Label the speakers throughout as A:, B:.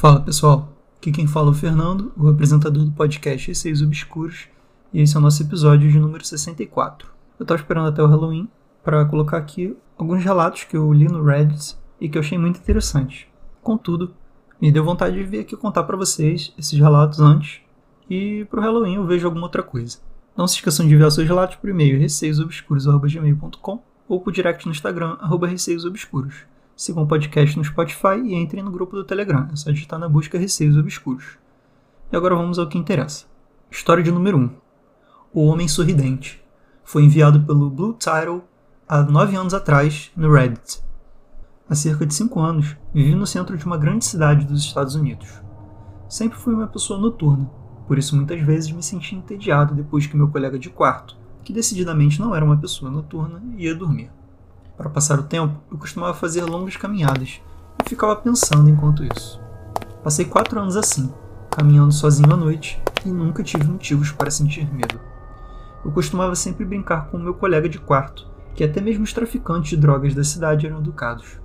A: Fala pessoal, aqui quem fala é o Fernando, o apresentador do podcast Receios Obscuros, e esse é o nosso episódio de número 64. Eu estava esperando até o Halloween para colocar aqui alguns relatos que eu li no Reddit e que eu achei muito interessantes. Contudo, me deu vontade de vir aqui contar para vocês esses relatos antes e pro Halloween eu vejo alguma outra coisa. Não se esqueçam de enviar seus relatos por e-mail receiosobscuros.gmail.com ou por direct no Instagram, receiosobscuros. Sigam o podcast no Spotify e entrem no grupo do Telegram. É só digitar na busca Receios Obscuros. E agora vamos ao que interessa. História de número 1. O Homem Sorridente. Foi enviado pelo Blue Title há 9 anos atrás no Reddit. Há cerca de 5 anos, vivi no centro de uma grande cidade dos Estados Unidos. Sempre fui uma pessoa noturna, por isso muitas vezes me senti entediado depois que meu colega de quarto, que decididamente não era uma pessoa noturna, ia dormir. Para passar o tempo, eu costumava fazer longas caminhadas e ficava pensando enquanto isso. Passei quatro anos assim, caminhando sozinho à noite e nunca tive motivos para sentir medo. Eu costumava sempre brincar com o meu colega de quarto, que até mesmo os traficantes de drogas da cidade eram educados.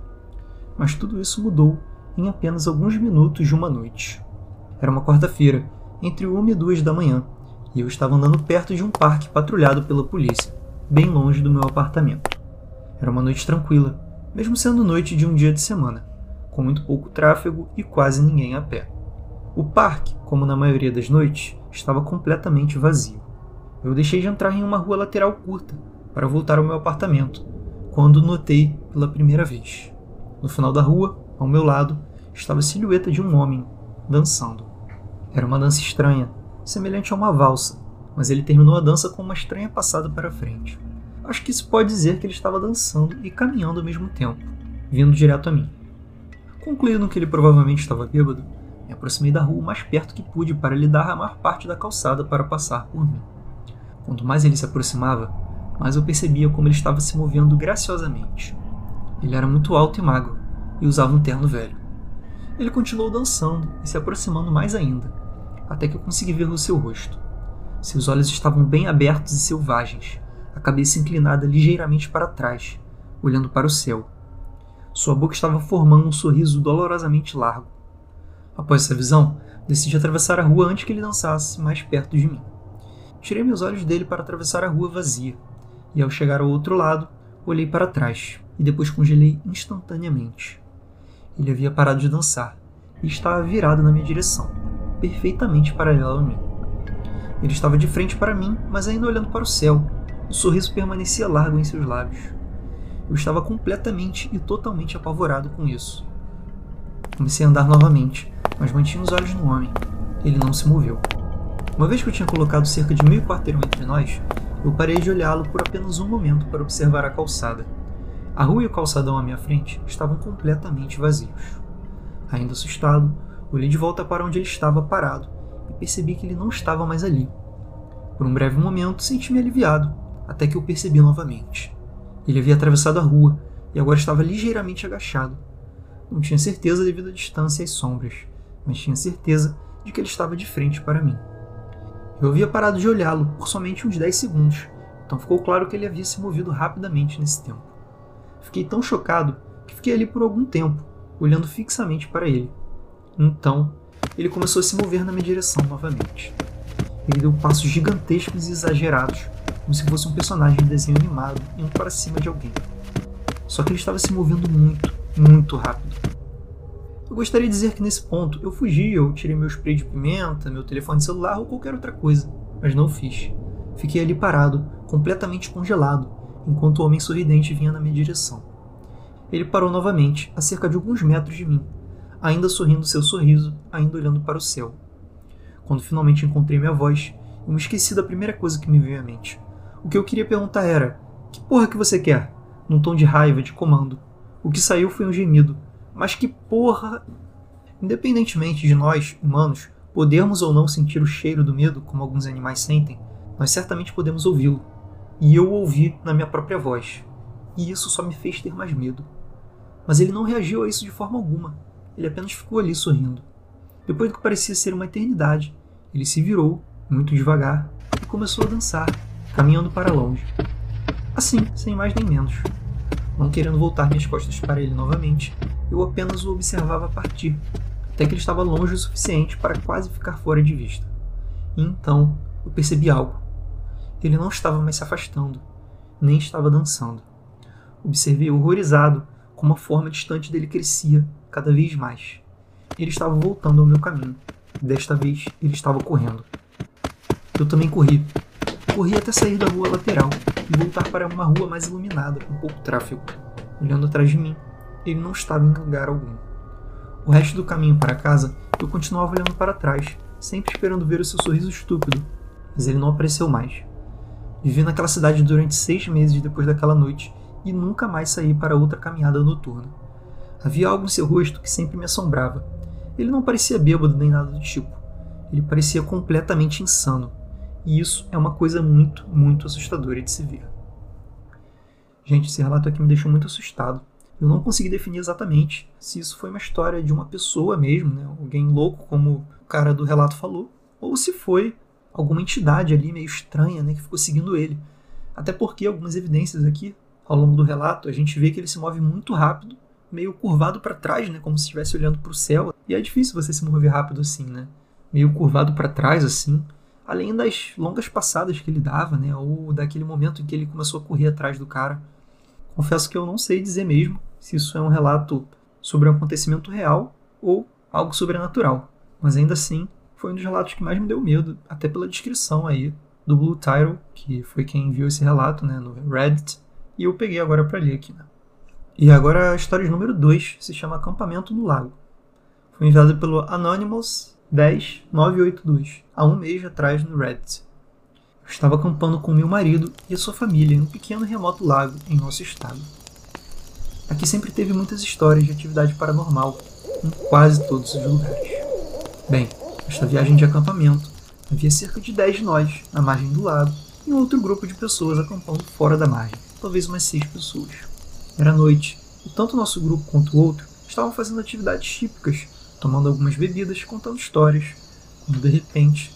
A: Mas tudo isso mudou em apenas alguns minutos de uma noite. Era uma quarta-feira, entre uma e duas da manhã, e eu estava andando perto de um parque patrulhado pela polícia, bem longe do meu apartamento. Era uma noite tranquila, mesmo sendo noite de um dia de semana, com muito pouco tráfego e quase ninguém a pé. O parque, como na maioria das noites, estava completamente vazio. Eu deixei de entrar em uma rua lateral curta para voltar ao meu apartamento, quando notei pela primeira vez. No final da rua, ao meu lado, estava a silhueta de um homem dançando. Era uma dança estranha, semelhante a uma valsa, mas ele terminou a dança com uma estranha passada para frente acho que isso pode dizer que ele estava dançando e caminhando ao mesmo tempo, vindo direto a mim. Concluindo que ele provavelmente estava bêbado, me aproximei da rua o mais perto que pude para lhe dar a maior parte da calçada para passar por mim. Quanto mais ele se aproximava, mais eu percebia como ele estava se movendo graciosamente. Ele era muito alto e magro, e usava um terno velho. Ele continuou dançando e se aproximando mais ainda, até que eu consegui ver o seu rosto. Seus olhos estavam bem abertos e selvagens, a cabeça inclinada ligeiramente para trás, olhando para o céu. Sua boca estava formando um sorriso dolorosamente largo. Após essa visão, decidi atravessar a rua antes que ele dançasse mais perto de mim. Tirei meus olhos dele para atravessar a rua vazia, e ao chegar ao outro lado, olhei para trás e depois congelei instantaneamente. Ele havia parado de dançar e estava virado na minha direção, perfeitamente paralelo a mim. Ele estava de frente para mim, mas ainda olhando para o céu, o sorriso permanecia largo em seus lábios. Eu estava completamente e totalmente apavorado com isso. Comecei a andar novamente, mas mantinha os olhos no homem. Ele não se moveu. Uma vez que eu tinha colocado cerca de meio quarteirão entre nós, eu parei de olhá-lo por apenas um momento para observar a calçada. A rua e o calçadão à minha frente estavam completamente vazios. Ainda assustado, olhei de volta para onde ele estava parado e percebi que ele não estava mais ali. Por um breve momento, senti-me aliviado até que eu percebi novamente. Ele havia atravessado a rua e agora estava ligeiramente agachado. Não tinha certeza devido à distância e às sombras, mas tinha certeza de que ele estava de frente para mim. Eu havia parado de olhá-lo por somente uns 10 segundos, então ficou claro que ele havia se movido rapidamente nesse tempo. Fiquei tão chocado que fiquei ali por algum tempo, olhando fixamente para ele. Então, ele começou a se mover na minha direção novamente. Ele deu passos gigantescos e exagerados, como se fosse um personagem de desenho animado indo para cima de alguém. Só que ele estava se movendo muito, muito rápido. Eu gostaria de dizer que nesse ponto eu fugi, eu tirei meu spray de pimenta, meu telefone celular ou qualquer outra coisa, mas não fiz. Fiquei ali parado, completamente congelado, enquanto o homem sorridente vinha na minha direção. Ele parou novamente, a cerca de alguns metros de mim, ainda sorrindo seu sorriso, ainda olhando para o céu. Quando finalmente encontrei minha voz, eu me esqueci da primeira coisa que me veio à mente. O que eu queria perguntar era: Que porra que você quer? Num tom de raiva, de comando. O que saiu foi um gemido. Mas que porra. Independentemente de nós, humanos, podermos ou não sentir o cheiro do medo, como alguns animais sentem, nós certamente podemos ouvi-lo. E eu ouvi na minha própria voz. E isso só me fez ter mais medo. Mas ele não reagiu a isso de forma alguma. Ele apenas ficou ali sorrindo. Depois do que parecia ser uma eternidade, ele se virou, muito devagar, e começou a dançar, caminhando para longe. Assim, sem mais nem menos. Não querendo voltar minhas costas para ele novamente, eu apenas o observava partir, até que ele estava longe o suficiente para quase ficar fora de vista. E então eu percebi algo. Ele não estava mais se afastando, nem estava dançando. Observei horrorizado como a forma distante dele crescia cada vez mais. Ele estava voltando ao meu caminho. Desta vez, ele estava correndo. Eu também corri. Corri até sair da rua lateral e voltar para uma rua mais iluminada, com pouco tráfego. Olhando atrás de mim, ele não estava em lugar algum. O resto do caminho para casa, eu continuava olhando para trás, sempre esperando ver o seu sorriso estúpido, mas ele não apareceu mais. Vivi naquela cidade durante seis meses depois daquela noite e nunca mais saí para outra caminhada noturna. Havia algo em seu rosto que sempre me assombrava. Ele não parecia bêbado nem nada do tipo. Ele parecia completamente insano. E isso é uma coisa muito, muito assustadora de se ver. Gente, esse relato aqui me deixou muito assustado. Eu não consegui definir exatamente se isso foi uma história de uma pessoa mesmo, né? alguém louco, como o cara do relato falou, ou se foi alguma entidade ali meio estranha né, que ficou seguindo ele. Até porque algumas evidências aqui, ao longo do relato, a gente vê que ele se move muito rápido, meio curvado para trás, né, como se estivesse olhando para o céu. E é difícil você se mover rápido assim, né? Meio curvado para trás assim. Além das longas passadas que ele dava, né, ou daquele momento em que ele começou a correr atrás do cara. Confesso que eu não sei dizer mesmo se isso é um relato sobre um acontecimento real ou algo sobrenatural, mas ainda assim foi um dos relatos que mais me deu medo, até pela descrição aí do Blue Title, que foi quem enviou esse relato né, no Reddit, e eu peguei agora para ler aqui. Né? E agora a história número 2 se chama Acampamento no Lago. Foi enviada pelo Anonymous 10982, há um mês atrás no Reddit. Eu estava acampando com meu marido e a sua família em um pequeno remoto lago em nosso estado. Aqui sempre teve muitas histórias de atividade paranormal, em quase todos os lugares. Bem, nesta viagem de acampamento, havia cerca de 10 de nós na margem do lago e um outro grupo de pessoas acampando fora da margem, talvez umas 6 pessoas. Era noite, e tanto nosso grupo quanto o outro estavam fazendo atividades típicas, tomando algumas bebidas contando histórias, quando de repente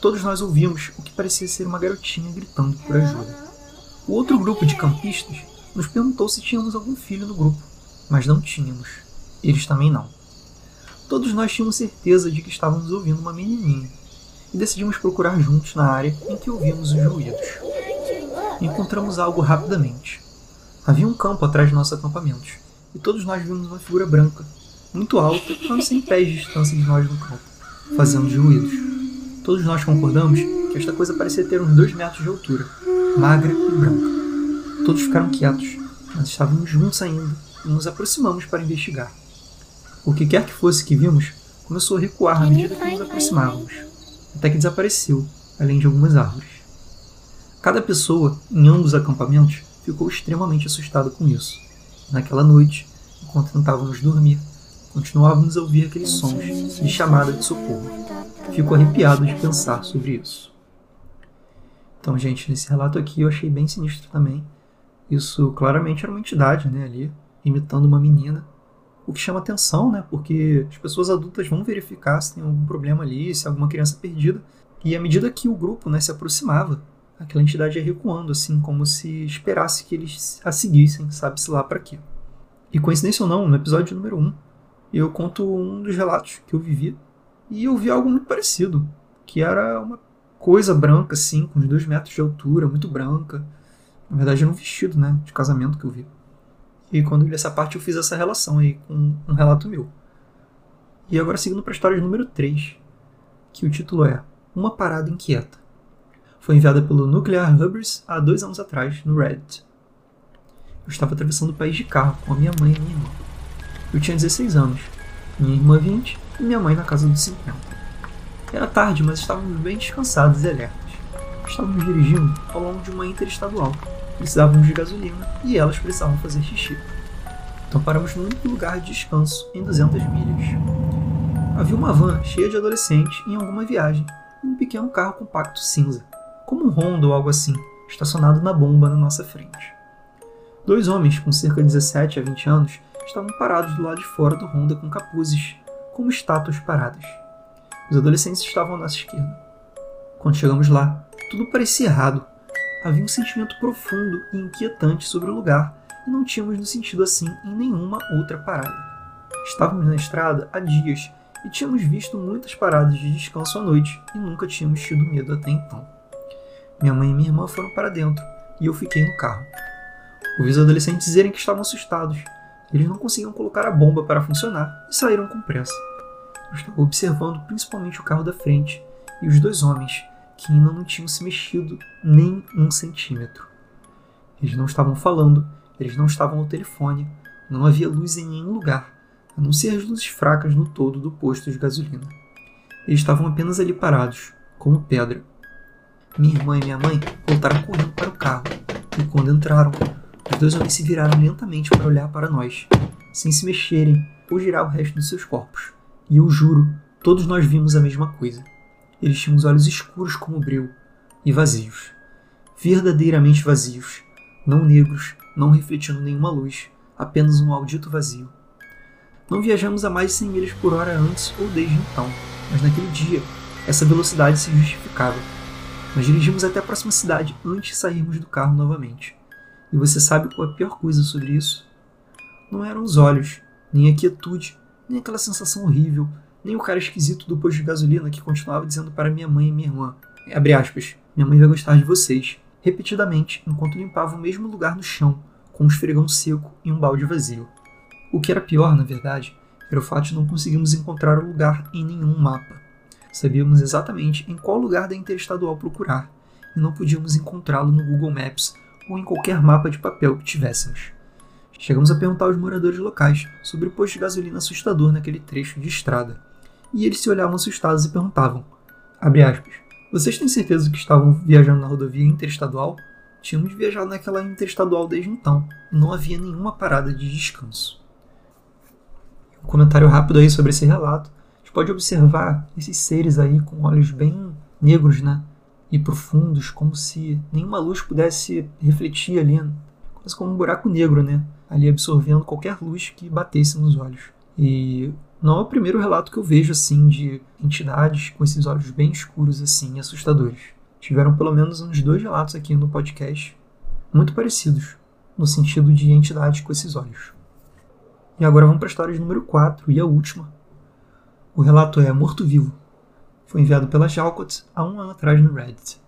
A: todos nós ouvimos o que parecia ser uma garotinha gritando por ajuda. O outro grupo de campistas nos perguntou se tínhamos algum filho no grupo, mas não tínhamos. Eles também não. Todos nós tínhamos certeza de que estávamos ouvindo uma menininha e decidimos procurar juntos na área em que ouvimos os ruídos. Encontramos algo rapidamente. Havia um campo atrás de nossos acampamentos e todos nós vimos uma figura branca, muito alta, a uns 100 pés de distância de nós no campo, fazendo os ruídos. Todos nós concordamos que esta coisa parecia ter uns dois metros de altura, magra e branca. Todos ficaram quietos, mas estávamos juntos ainda e nos aproximamos para investigar. O que quer que fosse que vimos começou a recuar à medida que nos aproximávamos, até que desapareceu, além de algumas árvores. Cada pessoa, em ambos os acampamentos, ficou extremamente assustada com isso. Naquela noite, enquanto tentávamos dormir, continuávamos a ouvir aqueles sons de chamada de socorro. Fico arrepiado de pensar sobre isso. Então, gente, nesse relato aqui eu achei bem sinistro também. Isso claramente era uma entidade, né, ali, imitando uma menina. O que chama atenção, né, porque as pessoas adultas vão verificar se tem algum problema ali, se é alguma criança perdida. E à medida que o grupo, né, se aproximava, aquela entidade ia recuando, assim, como se esperasse que eles a seguissem, sabe-se lá para quê. E coincidência ou não, no episódio número 1, eu conto um dos relatos que eu vivi e eu vi algo muito parecido, que era uma coisa branca, assim, com uns dois metros de altura, muito branca. Na verdade, era um vestido, né, de casamento que eu vi. E quando eu li essa parte, eu fiz essa relação aí com um relato meu. E agora, seguindo para a história número 3, que o título é Uma Parada Inquieta. Foi enviada pelo Nuclear Hubbers há dois anos atrás, no Reddit. Eu estava atravessando o país de carro com a minha mãe e minha irmã. Eu tinha 16 anos, minha irmã 20 e minha mãe na casa dos 50. Era tarde, mas estávamos bem descansados e alertas. Estávamos dirigindo ao longo de uma interestadual. Precisávamos de gasolina e elas precisavam fazer xixi. Então paramos no único lugar de descanso em 200 milhas. Havia uma van cheia de adolescentes em alguma viagem e um pequeno carro compacto cinza, como um Honda ou algo assim, estacionado na bomba na nossa frente. Dois homens com cerca de 17 a 20 anos estavam parados do lado de fora do Honda com capuzes como estátuas paradas. Os adolescentes estavam à nossa esquerda. Quando chegamos lá, tudo parecia errado. Havia um sentimento profundo e inquietante sobre o lugar e não tínhamos nos sentido assim em nenhuma outra parada. Estávamos na estrada há dias e tínhamos visto muitas paradas de descanso à noite e nunca tínhamos tido medo até então. Minha mãe e minha irmã foram para dentro e eu fiquei no carro. Ouvi os adolescentes dizerem que estavam assustados. Eles não conseguiam colocar a bomba para funcionar e saíram com pressa. Eu estava observando principalmente o carro da frente e os dois homens, que ainda não tinham se mexido nem um centímetro. Eles não estavam falando, eles não estavam no telefone, não havia luz em nenhum lugar, a não ser as luzes fracas no todo do posto de gasolina. Eles estavam apenas ali parados, como pedra. Minha irmã e minha mãe voltaram correndo para o carro, e quando entraram, os dois homens se viraram lentamente para olhar para nós, sem se mexerem ou girar o resto de seus corpos. E eu juro, todos nós vimos a mesma coisa. Eles tinham os olhos escuros como breu e vazios. Verdadeiramente vazios. Não negros, não refletindo nenhuma luz, apenas um maldito vazio. Não viajamos a mais de 100 milhas por hora antes ou desde então, mas naquele dia, essa velocidade se justificava. Nós dirigimos até a próxima cidade antes de sairmos do carro novamente. E você sabe qual é a pior coisa sobre isso? Não eram os olhos, nem a quietude, nem aquela sensação horrível nem o cara esquisito do posto de gasolina que continuava dizendo para minha mãe e minha irmã, abre aspas, minha mãe vai gostar de vocês, repetidamente, enquanto limpava o mesmo lugar no chão, com um esfregão seco e um balde vazio. O que era pior, na verdade, era o fato de não conseguirmos encontrar o lugar em nenhum mapa. Sabíamos exatamente em qual lugar da interestadual procurar, e não podíamos encontrá-lo no Google Maps ou em qualquer mapa de papel que tivéssemos. Chegamos a perguntar aos moradores locais sobre o posto de gasolina assustador naquele trecho de estrada e eles se olhavam assustados e perguntavam: aspas, Vocês têm certeza que estavam viajando na rodovia interestadual? Tínhamos viajado naquela interestadual desde então, e não havia nenhuma parada de descanso. Um comentário rápido aí sobre esse relato. A gente pode observar esses seres aí com olhos bem negros, né? E profundos, como se nenhuma luz pudesse refletir ali, quase como um buraco negro, né? Ali absorvendo qualquer luz que batesse nos olhos. E não é o primeiro relato que eu vejo assim de entidades com esses olhos bem escuros assim, assustadores. Tiveram pelo menos uns dois relatos aqui no podcast muito parecidos, no sentido de entidades com esses olhos. E agora vamos para a história número 4 e a última. O relato é Morto-Vivo. Foi enviado pela Jalcott há um ano atrás no Reddit.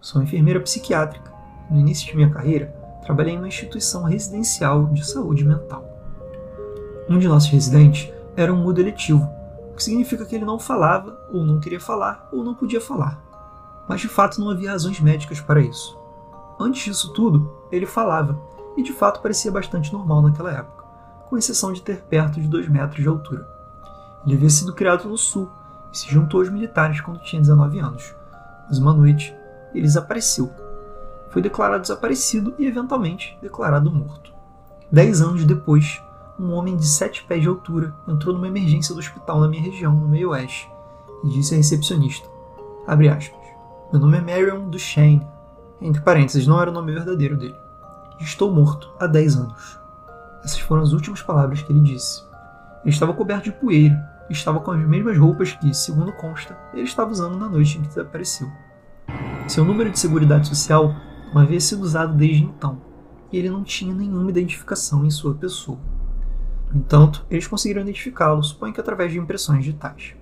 A: Sou enfermeira psiquiátrica. No início de minha carreira, trabalhei em uma instituição residencial de saúde mental. Um de nossos residentes era um mudo eletivo, o que significa que ele não falava, ou não queria falar, ou não podia falar. Mas de fato não havia razões médicas para isso. Antes disso tudo, ele falava, e de fato parecia bastante normal naquela época, com exceção de ter perto de 2 metros de altura. Ele havia sido criado no sul se juntou aos militares quando tinha 19 anos. Mas uma noite, ele desapareceu. Foi declarado desaparecido e eventualmente declarado morto. Dez anos depois, um homem de sete pés de altura entrou numa emergência do hospital na minha região, no meio oeste, e disse à recepcionista, abre aspas, meu nome é Marion Duchesne, entre parênteses, não era o nome verdadeiro dele, estou morto há dez anos. Essas foram as últimas palavras que ele disse. Ele estava coberto de poeira estava com as mesmas roupas que, segundo consta, ele estava usando na noite em que desapareceu. Seu número de seguridade social não havia sido usado desde então, e ele não tinha nenhuma identificação em sua pessoa. No entanto, eles conseguiram identificá-lo, suponho que através de impressões digitais.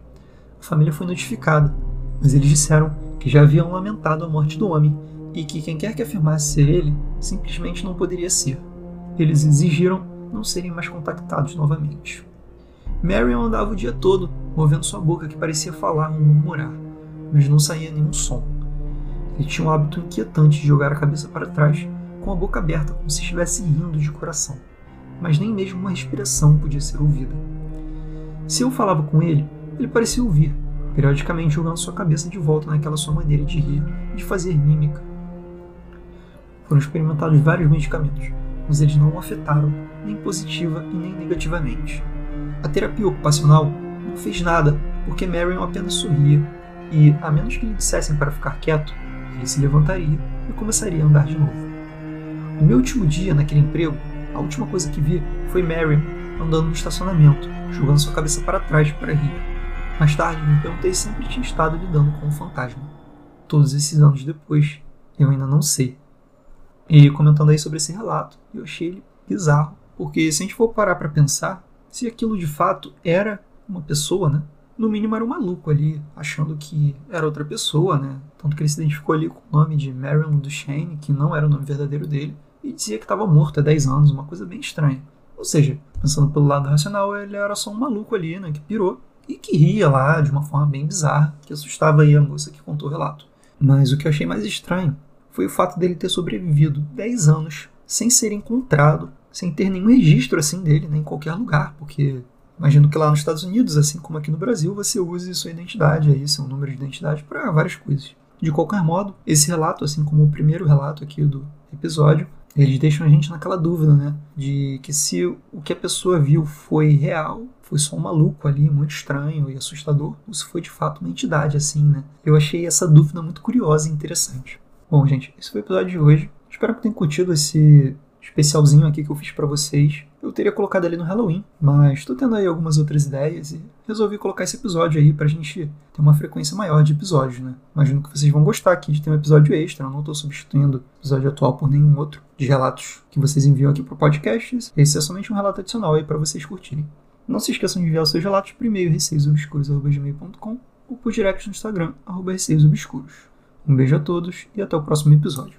A: A família foi notificada, mas eles disseram que já haviam lamentado a morte do homem e que quem quer que afirmasse ser ele simplesmente não poderia ser. Eles exigiram não serem mais contactados novamente. Marion andava o dia todo, movendo sua boca que parecia falar ou murmurar, mas não saía nenhum som. Ele tinha um hábito inquietante de jogar a cabeça para trás, com a boca aberta como se estivesse rindo de coração mas nem mesmo uma respiração podia ser ouvida. Se eu falava com ele, ele parecia ouvir, periodicamente jogando sua cabeça de volta naquela sua maneira de rir e de fazer mímica. Foram experimentados vários medicamentos, mas eles não o afetaram, nem positiva e nem negativamente. A terapia ocupacional não fez nada, porque Marion apenas sorria e, a menos que lhe dissessem para ficar quieto, ele se levantaria e começaria a andar de novo. No meu último dia naquele emprego, a última coisa que vi foi Marion andando no estacionamento, jogando sua cabeça para trás para rir. Mais tarde, me perguntei se sempre tinha estado lidando com um fantasma. Todos esses anos depois, eu ainda não sei. E comentando aí sobre esse relato, eu achei ele bizarro, porque se a gente for parar para pensar, se aquilo de fato era uma pessoa, né? no mínimo era um maluco ali, achando que era outra pessoa, né? Tanto que ele se identificou ali com o nome de Marilyn Duchesne, que não era o nome verdadeiro dele, e dizia que estava morto há 10 anos, uma coisa bem estranha. Ou seja, pensando pelo lado racional, ele era só um maluco ali, né, que pirou e que ria lá de uma forma bem bizarra, que assustava aí a moça que contou o relato. Mas o que eu achei mais estranho foi o fato dele ter sobrevivido 10 anos sem ser encontrado, sem ter nenhum registro assim dele né, em qualquer lugar, porque imagino que lá nos Estados Unidos, assim como aqui no Brasil, você use sua identidade aí, seu número de identidade para várias coisas. De qualquer modo, esse relato, assim como o primeiro relato aqui do episódio, eles deixam a gente naquela dúvida, né? De que se o que a pessoa viu foi real, foi só um maluco ali, muito estranho e assustador, ou se foi de fato uma entidade, assim, né? Eu achei essa dúvida muito curiosa e interessante. Bom, gente, esse foi o episódio de hoje. Espero que tenham curtido esse especialzinho aqui que eu fiz para vocês. Eu teria colocado ali no Halloween, mas estou tendo aí algumas outras ideias e resolvi colocar esse episódio aí pra gente ter uma frequência maior de episódios, né? Imagino que vocês vão gostar aqui de ter um episódio extra, eu não estou substituindo o episódio atual por nenhum outro de relatos que vocês enviam aqui pro podcast. Esse é somente um relato adicional aí para vocês curtirem. Não se esqueçam de enviar os seus relatos por e-mail receiosobscuros.gmail.com ou por direct no Instagram, receiosobscuros. Um beijo a todos e até o próximo episódio.